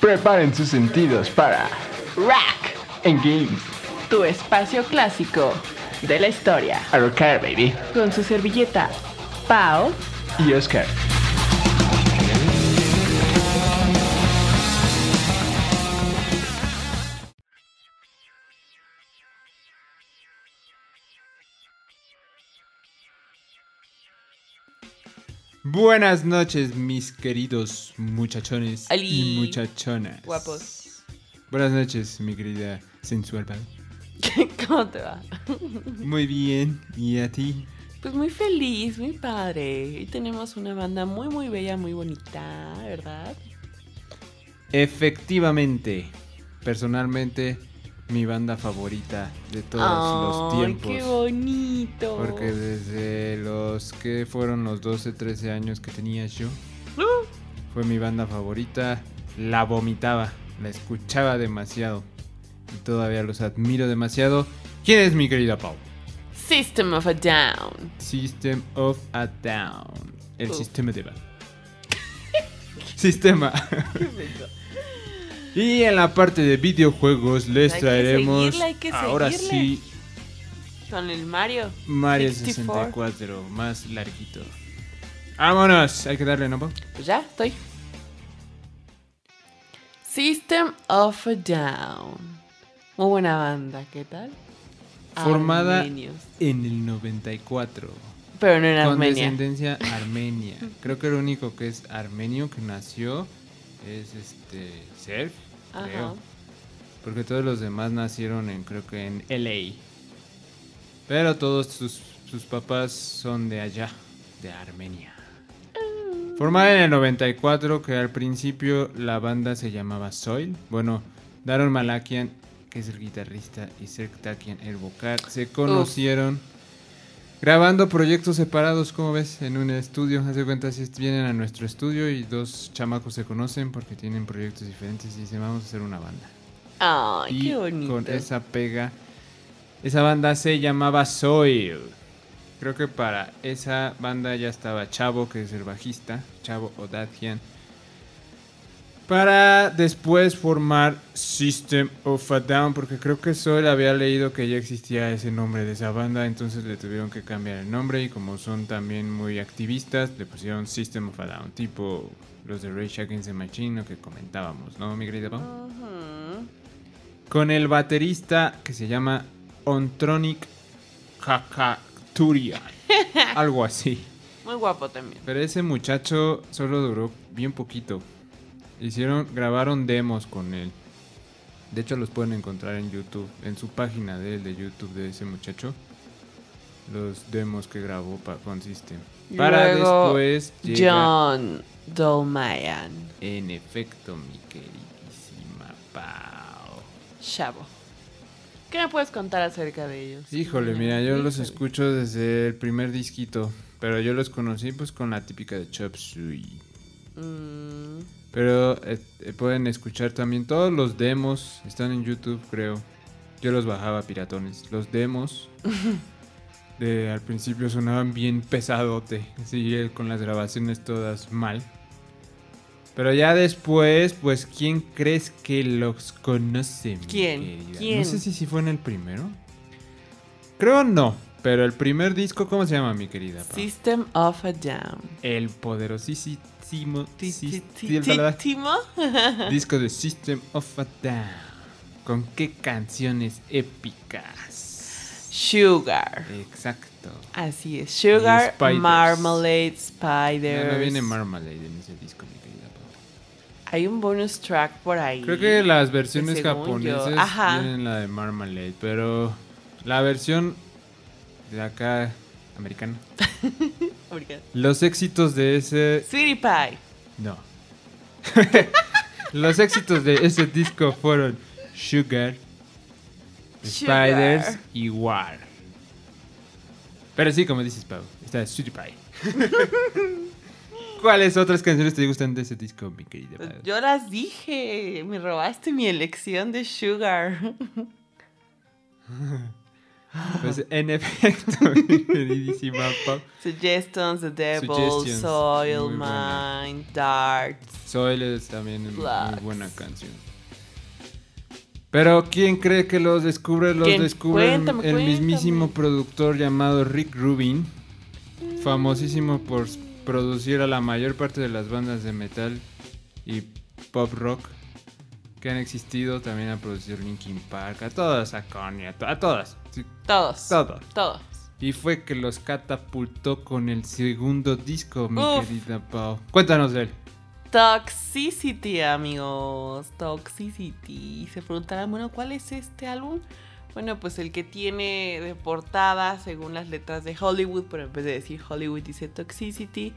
Preparen sus sentidos para Rack, En Games. tu espacio clásico de la historia. A rocar, baby. Con su servilleta, Pau. Y Oscar. Buenas noches, mis queridos muchachones Ali. y muchachonas. Guapos. Buenas noches, mi querida sensual. ¿Cómo te va? Muy bien, ¿y a ti? Pues muy feliz, muy padre. Y tenemos una banda muy, muy bella, muy bonita, ¿verdad? Efectivamente, personalmente, mi banda favorita de todos los Ay, tiempos. qué bonito. Porque desde los que fueron los 12, 13 años que tenía yo, Uh, fue mi banda favorita. La vomitaba, la escuchaba demasiado. Y todavía los admiro demasiado. ¿Quién es mi querida Pau? System of a Down. System of a Down. El sistema de Sistema. y en la parte de videojuegos les Hay que traeremos seguirle, ahora sí Con el Mario. Mario 64. 64 más larguito. Vámonos, hay que darle, ¿no? Pues ya, estoy. System of a Down. Muy buena banda, ¿qué tal? Formada Armenios. en el 94. Pero no en Con Armenia. descendencia armenia. Creo que el único que es armenio que nació es este Serb, creo. Porque todos los demás nacieron en, creo que en LA. Pero todos sus, sus papás son de allá, de Armenia. Formada en el 94, que al principio la banda se llamaba Soil. Bueno, Daron Malakian, que es el guitarrista, y Serk Takian, el vocal, se conocieron grabando proyectos separados, como ves, en un estudio. Haz de cuenta, si vienen a nuestro estudio y dos chamacos se conocen porque tienen proyectos diferentes y dicen, vamos a hacer una banda. Ay, y qué bonito. con esa pega, esa banda se llamaba Soil. Creo que para esa banda ya estaba Chavo, que es el bajista, Chavo Odadjian. Para después formar System of a Down, porque creo que Soil había leído que ya existía ese nombre de esa banda, entonces le tuvieron que cambiar el nombre y como son también muy activistas, le pusieron System of a Down, tipo los de Rage Against the Machine, lo que comentábamos, ¿no, mi querida Pau? Con el baterista que se llama Ontronic Kakaturian. Algo así. Muy guapo también. Pero ese muchacho solo duró bien poquito. Hicieron, grabaron demos con él. De hecho los pueden encontrar en YouTube, en su página de él, de YouTube de ese muchacho. Los demos que grabó pa- con System. Para Luego, después llega, John Dolmayan. en efecto, mi queridísima Pau. Chavo. ¿Qué me puedes contar acerca de ellos? Híjole, mira, yo los escucho desde el primer disquito, pero yo los conocí pues con la típica de Chop Suey. Mm, Pero eh, eh, pueden escuchar también todos los demos, están en YouTube creo. Yo los bajaba piratones. Los demos de al principio sonaban bien pesadote, así eh, con las grabaciones todas mal. Pero ya después, pues, ¿quién crees que los conoce? ¿Quién? ¿Quién? No sé si sí fue en el primero. Creo no, pero el primer disco, ¿cómo se llama, mi querida? System of a Down. El poderosísimo disco de System of a Down. ¿Con qué canciones épicas? Sugar. Exacto. Así es. Sugar. Marmalade, Spiders. no viene Marmalade en ese disco, mi querida. Hay un bonus track por ahí. Creo que las versiones japonesas tienen la de Marmalade, pero la versión de acá americana. Porque- Los éxitos de ese Sweetie Pie. No. Los éxitos de ese disco fueron Sugar, Sugar. Spiders y War. Pero sí, como dices, Pau, está Sweetie Pie. ¿Cuáles otras canciones te gustan de ese disco, mi querida Pau? Yo las dije. Me robaste mi elección de Sugar. Pues en efecto, queridísima Pau. Suggestions, The Devil, Suggestions, Soil, muy. Mine, Darts. Soil es también muy Flux. buena canción. Pero ¿quién cree que los descubre? Los ¿Quién? descubre el- Cuéntame, el, cuéntame. mismísimo productor llamado Rick Rubin, famosísimo por producir a la mayor parte de las bandas de metal y pop rock que han existido. También ha producido Linkin Park, a todas, a Kanye, a, to- a todas. sí, Todos. todas. Todos. Y fue que los catapultó con el segundo disco, mi Uf. querida Pau. Cuéntanos de él. Toxicity, amigos. Toxicity. Se preguntarán, bueno, ¿cuál es este álbum? Bueno, pues el que tiene de portada, según las letras de Hollywood, pero en vez de decir Hollywood dice Toxicity.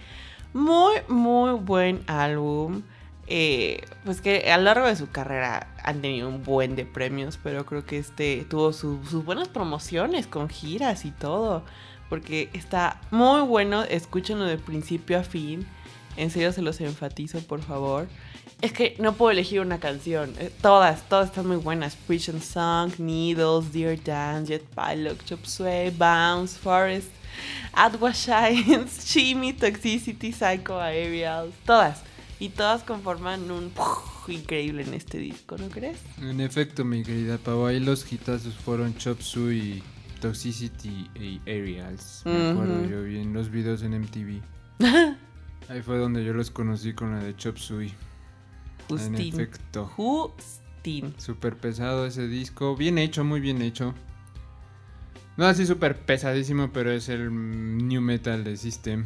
Muy, muy buen álbum. Eh, pues que a lo largo de su carrera han tenido un buen de premios, pero creo que este tuvo su- sus buenas promociones con giras y todo. Porque está muy bueno, escúchenlo de principio a fin. En serio se los enfatizo, por favor. Es que no puedo elegir una canción. eh, Todas, todas están muy buenas. Preach and Song, Needles, Dear Dance, Jet Pilot, Chop Suey, Bounce, Forest, Atwa Shines, Shimmy, Toxicity, Psycho, Aerials. Todas. Y todas conforman un increíble en este disco, ¿no crees? En efecto, mi querida Pau, ahí los hitazos fueron Chop Suey, Toxicity y Aerials. Me acuerdo, yo vi en los videos en MTV. Ahí fue donde yo los conocí con la de Chop Suey. En Justin. efecto. Justin. Súper pesado ese disco. Bien hecho, muy bien hecho. No así súper pesadísimo, pero es el new metal de System.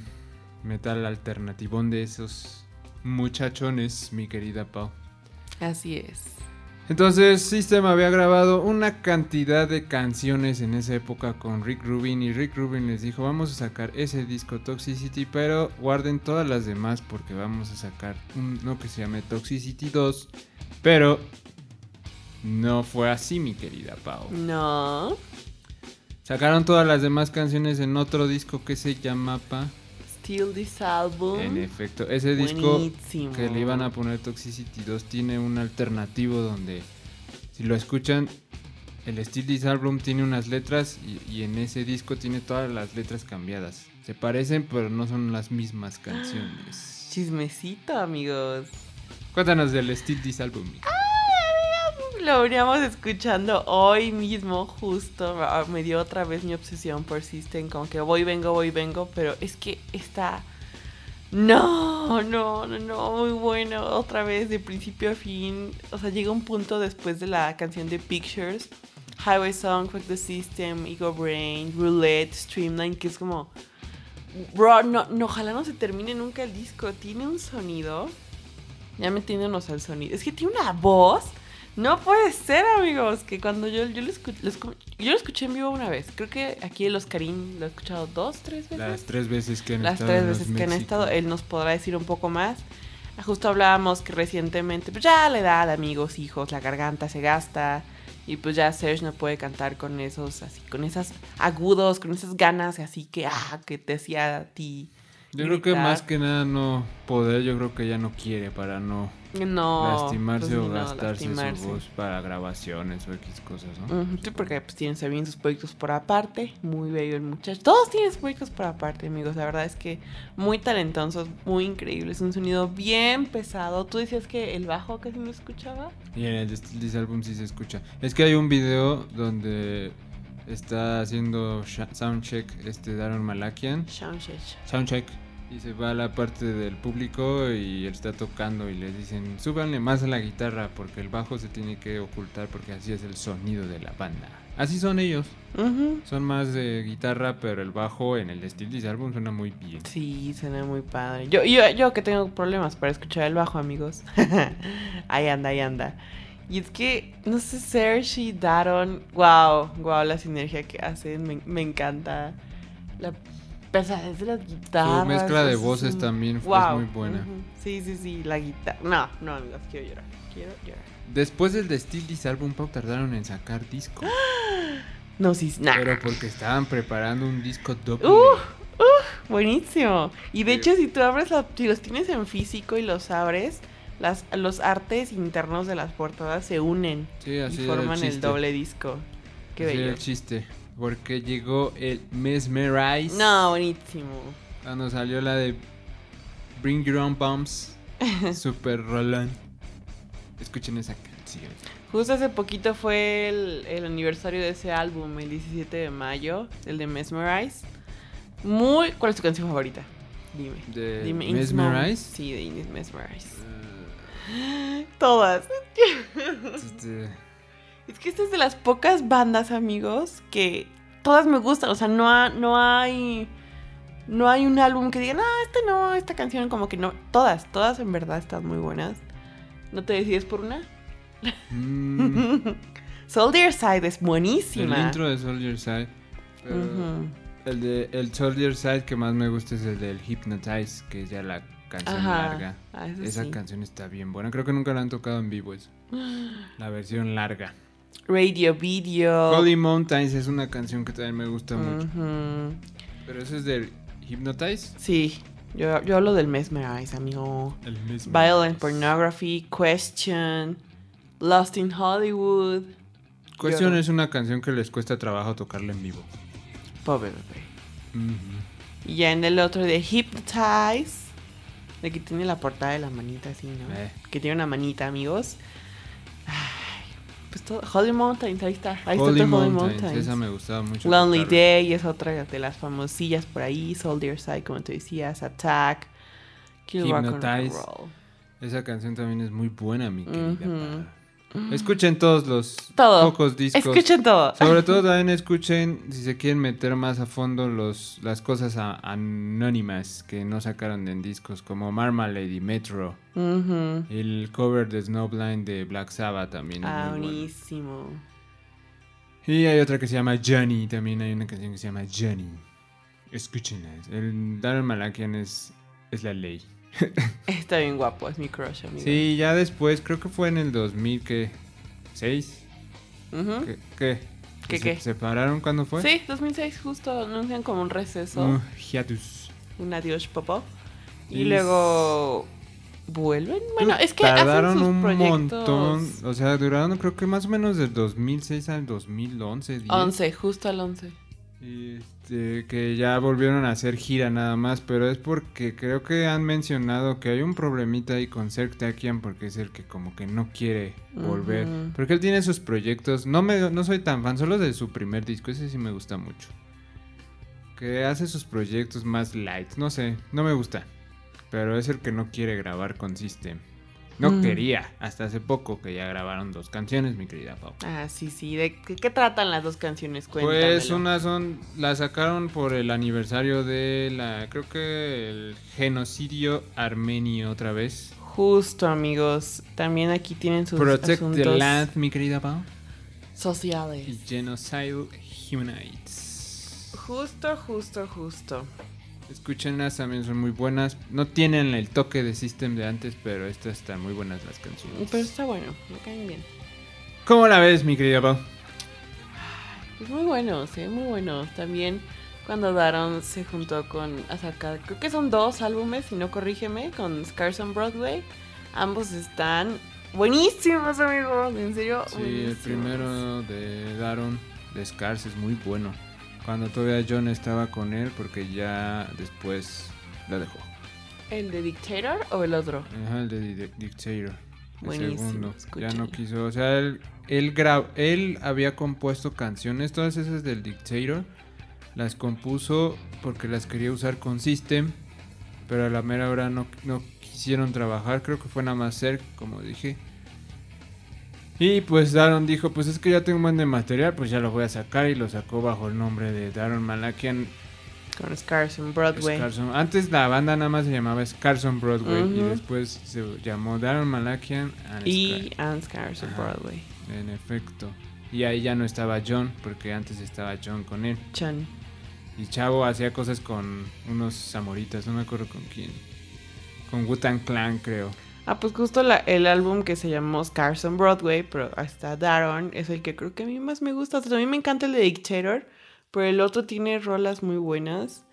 Metal alternativón de esos muchachones, mi querida Pau. Así es. Entonces, System había grabado una cantidad de canciones en esa época con Rick Rubin y Rick Rubin les dijo, vamos a sacar ese disco Toxicity, pero guarden todas las demás porque vamos a sacar uno que se llame Toxicity 2, pero no fue así, mi querida Pau. No. Sacaron todas las demás canciones en otro disco que se llama Pa. Still this album. En efecto, ese disco Buenísimo. que le iban a poner Toxicity 2 tiene un alternativo donde si lo escuchan el Steel This Album tiene unas letras y, y en ese disco tiene todas las letras cambiadas. Se parecen pero no son las mismas canciones. Chismecito, amigos. Cuéntanos del Steel This Album. Lo veníamos escuchando hoy mismo, justo. Ah, Me dio otra vez mi obsesión por System, como que voy, vengo, voy, vengo, pero es que está... No, no, no, no, muy bueno. Otra vez, de principio a fin. O sea, llega un punto después de la canción de Pictures. Highway Song, Fuck the System, Ego Brain, Roulette, Streamline, que es como... Bro, no, no, ojalá no se termine nunca el disco. Tiene un sonido... Ya metiéndonos al sonido. Es que tiene una voz... No puede ser, amigos, que cuando yo, yo, lo, escu- lo escu- yo lo escuché en vivo una vez. Creo que aquí el Oscarín lo he escuchado dos, tres veces. Las tres veces que han Las estado tres en los veces que han estado, él nos podrá decir un poco más. Justo hablábamos que recientemente, pues ya la edad, amigos, hijos, la garganta se gasta. Y pues ya Serge no puede cantar con esos, así, con esas agudos, con esas ganas, así que, ah, que te hacía a ti. Yo creo que más que nada no poder, yo creo que ya no quiere para no No. lastimarse pues, o no, gastarse lastimarse. su voz para grabaciones o X cosas, ¿no? Sí, porque pues tienen también sus proyectos por aparte. Muy bello el muchacho. Todos tienen sus proyectos por aparte, amigos. La verdad es que muy talentosos, muy increíbles. Un sonido bien pesado. Tú decías que el bajo casi no escuchaba. Y en el Still This Album sí se escucha. Es que hay un video donde está haciendo soundcheck este Darren Malakian. Soundcheck. Soundcheck. Y se va a la parte del público y él está tocando y les dicen, súbanle más a la guitarra porque el bajo se tiene que ocultar porque así es el sonido de la banda. Así son ellos. Ujú. Son más de guitarra, pero el bajo en el Still This Album suena muy bien. Sí, suena muy padre. Yo, yo, yo que tengo problemas para escuchar el bajo, amigos. ahí anda, ahí anda. Y es que, no sé, Serge y Daron, wow, wow, la sinergia que hacen, me, me encanta. La pesadez de las guitarras. Su mezcla de es voces un- también fue Wow, muy buena. ujú. Sí, sí, sí, la guitarra. No, no, amigos, quiero llorar. Quiero llorar. Después del de This Album, Pau tardaron en sacar disco. No, sí, nah. Pero porque estaban preparando un disco doble. Uh, Buenísimo. Y de Sí. hecho, si tú abres, la- si los tienes en físico y los abres, las, los artes internos de las portadas se unen sí, así y forman el, chiste. doble disco. Qué Así bello. el chiste. Porque llegó el Mesmerize. No, buenísimo. Cuando salió la de Bring Your Own Bombs. Super Roland. Escuchen esa canción. Justo hace poquito fue el, el aniversario de ese álbum, el 17 de mayo, el de Mesmerize. Muy. ¿Cuál es tu canción favorita? Dime. De Dime. Mesmerize. Sí, de Mesmerize. Eh, Todas. Es que esta es de las pocas bandas, amigos, que todas me gustan. O sea, no, ha- no hay. No hay un álbum que digan, ah, este no, esta canción, como que no. Todas, todas en verdad están muy buenas. ¿No te decides por una? mm, Soldier Side es el buenísima. intro de Soldier Side. Ujú. El de el Soldier Side que más me gusta es el del Hypnotize, que es ya la canción Ajá. larga. Ah, Esa sí. canción está bien buena. Creo que nunca la han tocado en vivo eso. La versión larga. Radio Video. Holy Mountains es una canción que también me gusta mucho. Pero ese es del Hypnotize. Sí, yo, yo hablo del Mesmerize, amigo. El mismo. Violent Pornography, Question, Lost in Hollywood. Lloro. es una canción que les cuesta trabajo tocarla en vivo. Pobre bebé. Y ya en el otro de Hypnotize, de que tiene la portada de la manita así, ¿no? Eh. Que tiene una manita, amigos. Holy Mountains, ahí está. Ahí Holy está Holy Mountains, esa me gustaba mucho. Lonely tocarla. Day es otra de las famosillas por ahí. Soldier Side, como te decías. Attack. Kill Rock and. Roll. Esa canción también es muy buena, mi querida. Escuchen todos los Todo. pocos discos. Escuchen todo. Sobre todo también escuchen, si se quieren meter más a fondo, los, las cosas a- anónimas que no sacaron en discos, como Marmalade y Metro. El cover de Snowblind de Black Sabbath también Ah, muy bueno. buenísimo. Y hay otra que se llama Johnny, también hay una canción que se llama Johnny. Escúchenla. El Darren Malakian es, es la ley. Está bien guapo, es mi crush, amigo. Sí, ya después, creo que fue en el 2000, ¿qué? ¿Seis? Ujú. ¿Qué? ¿Qué? ¿Qué, ¿Se qué? separaron cuándo fue? Sí, 2006 justo anuncian como un receso, Uh, hiatus. un adiós popó. Y, Y luego vuelven. Bueno, es que Tardaron hacen sus un proyectos. montón. O sea, duraron creo que más o menos del 2006 al 2011. 10. 11, justo al 11. Este, que ya volvieron a hacer gira nada más, pero es porque creo que han mencionado que hay un problemita ahí con Serk Takian porque es el que como que no quiere volver. Porque él tiene sus proyectos, no, me, no soy tan fan, solo de su primer disco, ese sí me gusta mucho. Que hace sus proyectos más light, no sé, no me gusta. Pero es el que no quiere grabar con System. No Mm. quería, hasta hace poco que ya grabaron dos canciones, mi querida Pau. Ah, sí, sí. ¿De qué, qué tratan las dos canciones? Pues Cuéntamelo. una son, la sacaron por el aniversario de la, creo que el genocidio armenio otra vez. Justo, amigos. También aquí tienen sus Protect the Land, mi querida Pau. Y sociales. Genocide Humanites. Justo, justo, justo. Escúchenlas, también son muy buenas. No tienen el toque de System de antes, pero estas están muy buenas las canciones. Pero está bueno, me caen bien. ¿Cómo la ves, mi querida Pau? Pues muy buenos, ¿eh? Muy buenos. También cuando Daron se juntó con a sacar, creo que son dos álbumes, si no corrígeme, con Scars on Broadway. Ambos están buenísimos, amigos. En serio, Sí, el buenísimos. primero de Daron, de Scars, es muy bueno. Cuando todavía John estaba con él, porque ya después la dejó. ¿El de Dictator o el otro? Ajá, el de Di- Dictator. El Buenísimo, segundo. Ya no quiso. O sea, él, él, gra- él había compuesto canciones, todas esas del Dictator. Las compuso porque las quería usar con System. Pero a la mera hora no, no quisieron trabajar. Creo que fue nada más ser, como dije. Y pues Daron dijo, pues es que ya tengo un buen de material, pues ya lo voy a sacar. Y lo sacó bajo el nombre de Daron Malakian Con Scars on Broadway. Scarson. Antes la banda nada más se llamaba Scarson Broadway y después se llamó Darren Malakian and Y Scar- And Scars on Ajá. Broadway. En efecto. Y ahí ya no estaba John, porque antes estaba John con él. Chan. Y Chavo hacía cosas con unos samoritas, no me acuerdo con quién. Con Wutan Clan, creo. Ah, pues justo la- el álbum que se llamó Scars on Broadway, pero hasta Daron, es el que creo que a mí más me gusta. O sea, a mí me encanta el de Dictator, pero el otro tiene rolas muy buenas.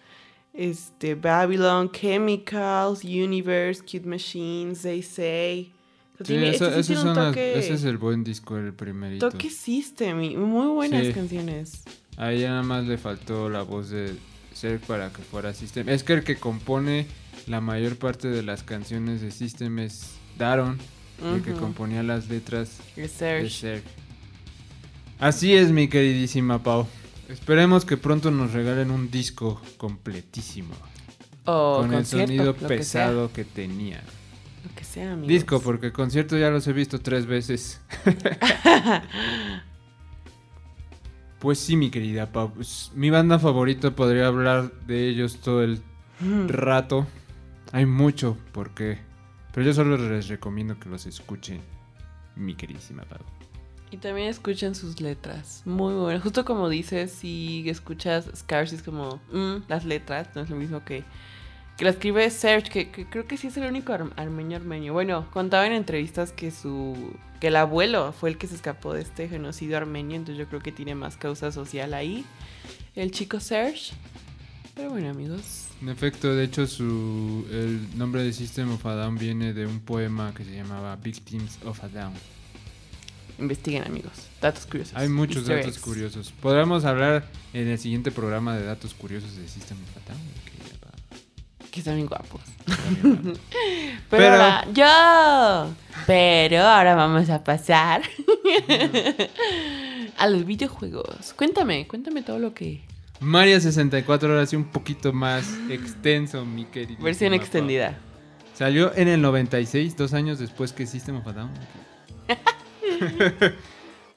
Este, Babylon, Chemicals, Universe, Cute Machines, They Say. O sea, Sí, tiene- eso- este sí esos tiene un son las- toque, ese es el buen disco, el primerito. toque System y muy buenas Sí. canciones. Ahí nada más le faltó la voz de Serg para que fuera System. Es que el que compone la mayor parte de las canciones de System es Daron, el que componía las letras Es de Serge. Serg. Así es, mi queridísima Pau. Esperemos que pronto nos regalen un disco completísimo. O con el sonido que pesado que, tenía. Lo que sea, amigos. Disco, porque concierto ya los he visto tres veces. pues sí, mi querida Pau. pues, mi banda favorita podría hablar de ellos todo el Mm. rato. Hay mucho por qué. Pero yo solo les recomiendo que los escuchen, mi queridísima Pau. Y también escuchen sus letras. Muy, buenas. Justo como dices, si escuchas Scars es como mm, las letras, no es lo mismo que, que la escribe Serge, que, creo que sí es el único ar- armenio armenio. Bueno, contaba en entrevistas que su que el abuelo fue el que se escapó de este genocidio armenio, entonces yo creo que tiene más causa social ahí. El chico Serge. Pero bueno, amigos. En efecto, de hecho, su, el nombre de System of a Down viene de un poema que se llamaba Victims of a Down. Investiguen, amigos. Datos curiosos. Hay muchos Easter datos eggs. curiosos. Podremos hablar en el siguiente programa de datos curiosos de System of a Down. Pau. Que están bien guapos. Pero- ahora, yo. Pero ahora vamos a pasar a los videojuegos. Cuéntame, cuéntame todo lo que. Mario 64 ahora sí un poquito más extenso, mi querido. Versión extendida. Salió en el 96, dos años después que System of a Down.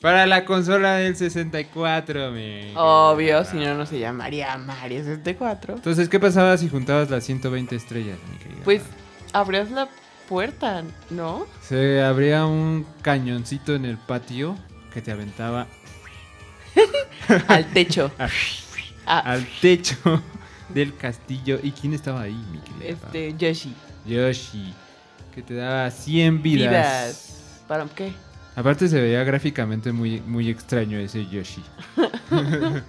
Para la consola del 64, mi. Obvio, si no, no se llamaría Mario 64. Entonces, ¿qué pasaba si juntabas las 120 estrellas, mi querida? Pues abrías la puerta, ¿no? Se abría un cañoncito en el patio que te aventaba Al techo. Ah, al techo del castillo. ¿Y quién estaba ahí, mi querida? Pau? este, Yoshi. Yoshi, que te daba 100 vidas. Vidas. ¿Para qué? Aparte se veía gráficamente muy, muy extraño ese Yoshi.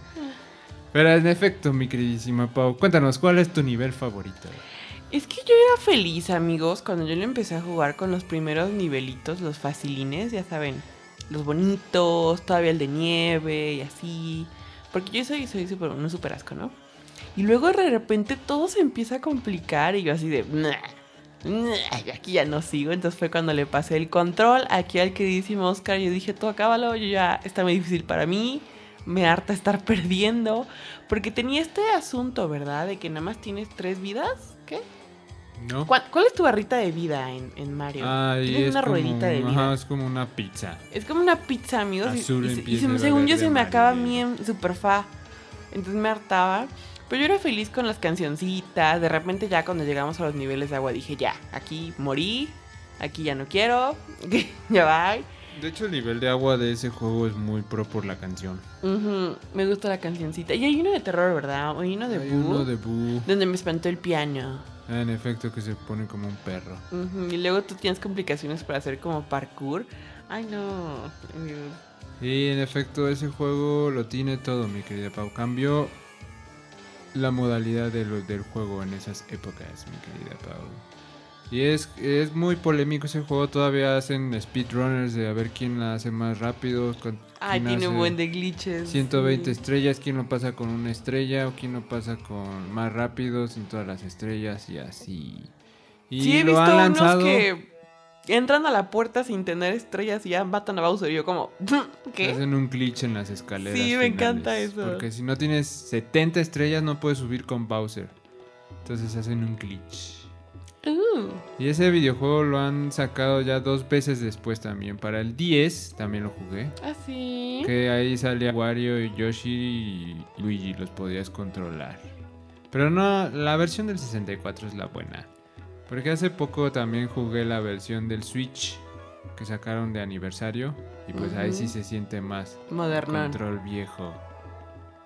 Pero en efecto, mi queridísima Pau, cuéntanos, ¿cuál es tu nivel favorito? Es que yo era feliz, amigos, cuando yo le empecé a jugar con los primeros nivelitos, los facilines, ya saben, los bonitos, todavía el de nieve y así. Porque yo soy, soy super, un super asco, ¿no? Y luego de repente todo se empieza a complicar y yo así de... "Nah, aquí ya no sigo. Entonces fue cuando le pasé el control aquí al queridísimo Oscar. Yo dije, tú acábalo, yo ya está muy difícil para mí. Me harta estar perdiendo. Porque tenía este asunto, ¿verdad? De que nada más tienes tres vidas. ¿Qué? ¿No? ¿Cuál, cuál es tu barrita de vida en, en Mario? Tienes es una como, ruedita de vida. ajá, es como una pizza. Es como una pizza, amigos. y- Azul y, y empieza se según yo se me acaba a mí en super fa. Entonces me hartaba. Pero yo era feliz con las cancioncitas. De repente ya cuando llegamos a los niveles de agua dije, ya, aquí morí. Aquí ya no quiero. ya va. De hecho, el nivel de agua de ese juego es muy pro por la canción. Ujú, Me gusta la cancioncita. Y hay uno de terror, ¿verdad? Hay uno de Hay Boo. uno de Boo. Donde me espantó el piano. Ah, en efecto, que se pone como un perro. Y luego tú tienes complicaciones para hacer como parkour. Ay, no. Y en efecto, ese juego lo tiene todo, mi querida Pau. Cambió la modalidad de lo- del juego en esas épocas, mi querida Pau. Y es, es muy polémico ese juego. Todavía hacen speedrunners de a ver quién la hace más rápido. con- Ay, quién tiene un buen de glitches. 120 sí. estrellas, quién lo pasa con una estrella o quién lo pasa con más rápido sin todas las estrellas y así. Y sí, he lo visto han unos lanzado. que entran a la puerta sin tener estrellas y ya matan a Bowser. Y yo como, ¿qué? Hacen un glitch en las escaleras. Sí, me encanta eso. Porque si no tienes 70 estrellas no puedes subir con Bowser. Entonces hacen un glitch. Y ese videojuego lo han sacado ya dos veces después también. Para el 10 también lo jugué. así. Que ahí salía Wario y Yoshi y Luigi, los podías controlar. Pero no, la versión del 64 es la buena. Porque hace poco también jugué la versión del Switch que sacaron de aniversario. Y pues ahí sí se siente más Moderno. control viejo.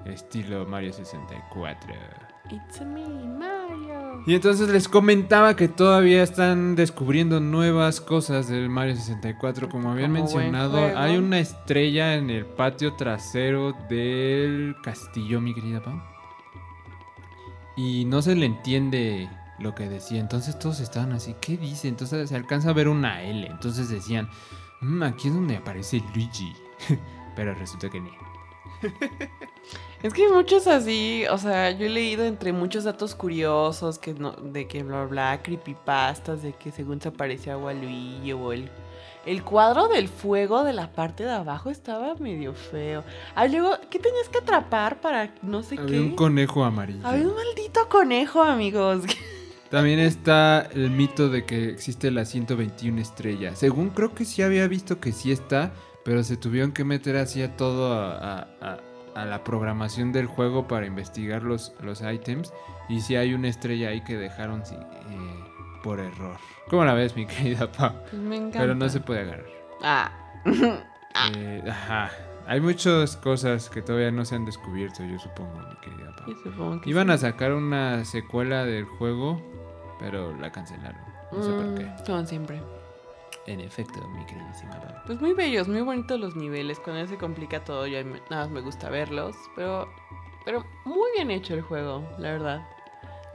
Estilo Mario 64. It's a me, Mario. Y entonces les comentaba que todavía están descubriendo nuevas cosas del Mario 64. Como habían Como mencionado, hay una estrella en el patio trasero del castillo, mi querida Pau. Y no se le entiende lo que decía. Entonces todos estaban así, ¿qué dice? Entonces se alcanza a ver una L. Entonces decían, "Mm, aquí es donde aparece Luigi. Pero resulta que no. Es que hay muchos así, o sea, yo he leído entre muchos datos curiosos que no, de que bla bla, creepypastas, de que según se aparecía Waluigi o el, el cuadro del fuego de la parte de abajo estaba medio feo. Ah, luego, ¿qué tenías que atrapar para no sé Había qué? un conejo amarillo. Había un maldito conejo, amigos. También está el mito de que existe la 121 estrella. Según creo que sí había visto que sí está, pero se tuvieron que meter así a todo a, a- a- a la programación del juego para investigar los, los ítems. Y sí hay una estrella ahí que dejaron eh, por error. ¿Cómo la ves, mi querida Pau? Me encanta. Pero no se puede agarrar. Ah. Eh, ajá. Hay muchas cosas que todavía no se han descubierto, yo supongo, mi querida Pau. Yo supongo que Iban sí. a sacar una secuela del juego, pero la cancelaron. No sé por qué. Mm, Como siempre. En efecto, mi queridísima Pau. Pues muy bellos, muy bonitos los niveles. Cuando se complica todo, yo nada más me gusta verlos. Pero, pero muy bien hecho el juego, la verdad.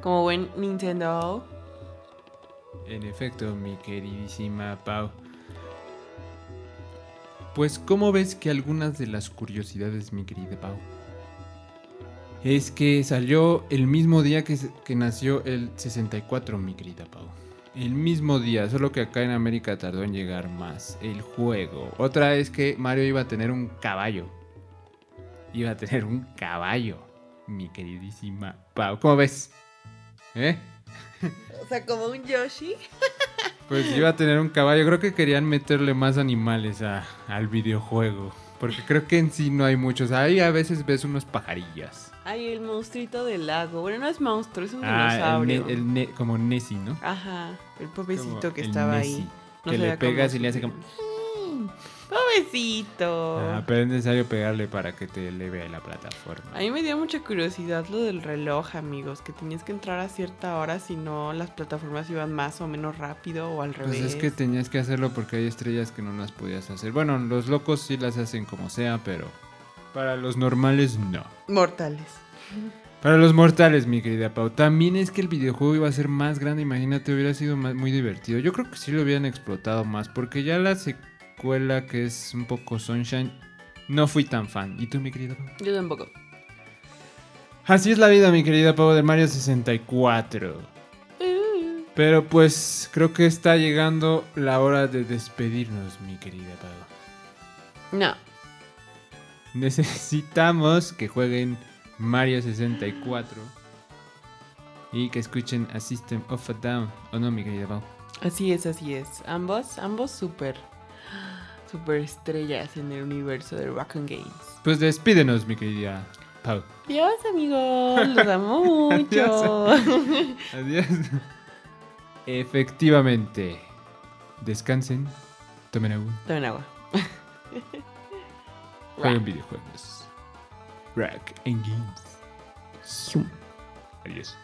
Como buen Nintendo. En efecto, mi queridísima Pau. Pues, ¿cómo ves que algunas de las curiosidades, mi querida Pau? Es que salió el mismo día que, que nació el 64, mi querida Pau. El mismo día, solo que acá en América tardó en llegar más el juego. Otra es que Mario iba a tener un caballo. Iba a tener un caballo, mi queridísima Pau. ¿Cómo ves? ¿Eh? O sea, como un Yoshi. Pues iba a tener un caballo. Creo que querían meterle más animales a- al videojuego. Porque creo que en sí no hay muchos. Ahí a veces ves unos pajarillos. Ay, el monstruito del lago. Bueno, no es monstruo, es un Ah, el dinosaurio. el ne- como Nessie, ¿no? Ajá, el pobrecito Como que el estaba Nessie, ahí. No que le pegas y le hace como... Pobrecito. Ah, pero es necesario pegarle para que te eleve a la plataforma. A mí me dio mucha curiosidad lo del reloj, amigos, que tenías que entrar a cierta hora, si no las plataformas iban más o menos rápido o al Pues revés. es que tenías que hacerlo porque hay estrellas que no las podías hacer. Bueno, los locos sí las hacen como sea, pero para los normales no. Mortales. Para los mortales, mi querida Pau. También es que el videojuego iba a ser más grande. Imagínate, hubiera sido más- muy divertido. Yo creo que sí lo hubieran explotado más. Porque ya la secuela, que es un poco Sunshine, no fui tan fan. ¿Y tú, mi querida Pau? Yo tampoco. Así es la vida, mi querida Pau, de Mario 64. Uh, Pero pues creo que está llegando la hora de despedirnos, mi querida Pau. No. Necesitamos que jueguen Mario 64 y que escuchen a System of a Down. ¿O no, mi querida Pau? Así es, así es. Ambos, ambos súper, súper estrellas en el universo de Rock and Games. Pues despídenos, mi querida Pau. Adiós, amigos. Los amo mucho. Adiós. Efectivamente. Descansen, tomen agua, Tomen agua. jueguen videojuegos. Rock and Games. Adiós.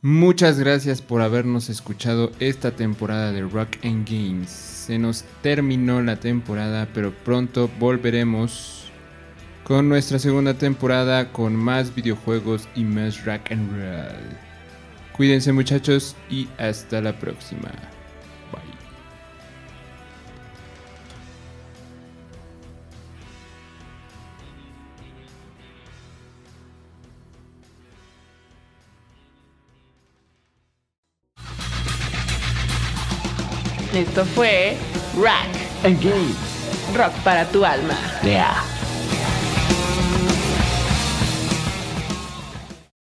Muchas gracias por habernos escuchado esta temporada de Rock and Games. Se nos terminó la temporada, pero pronto volveremos con nuestra segunda temporada con más videojuegos y más rock and roll. Cuídense muchachos y hasta la próxima. Esto fue Rock. Engage. Rock para tu alma. Yeah.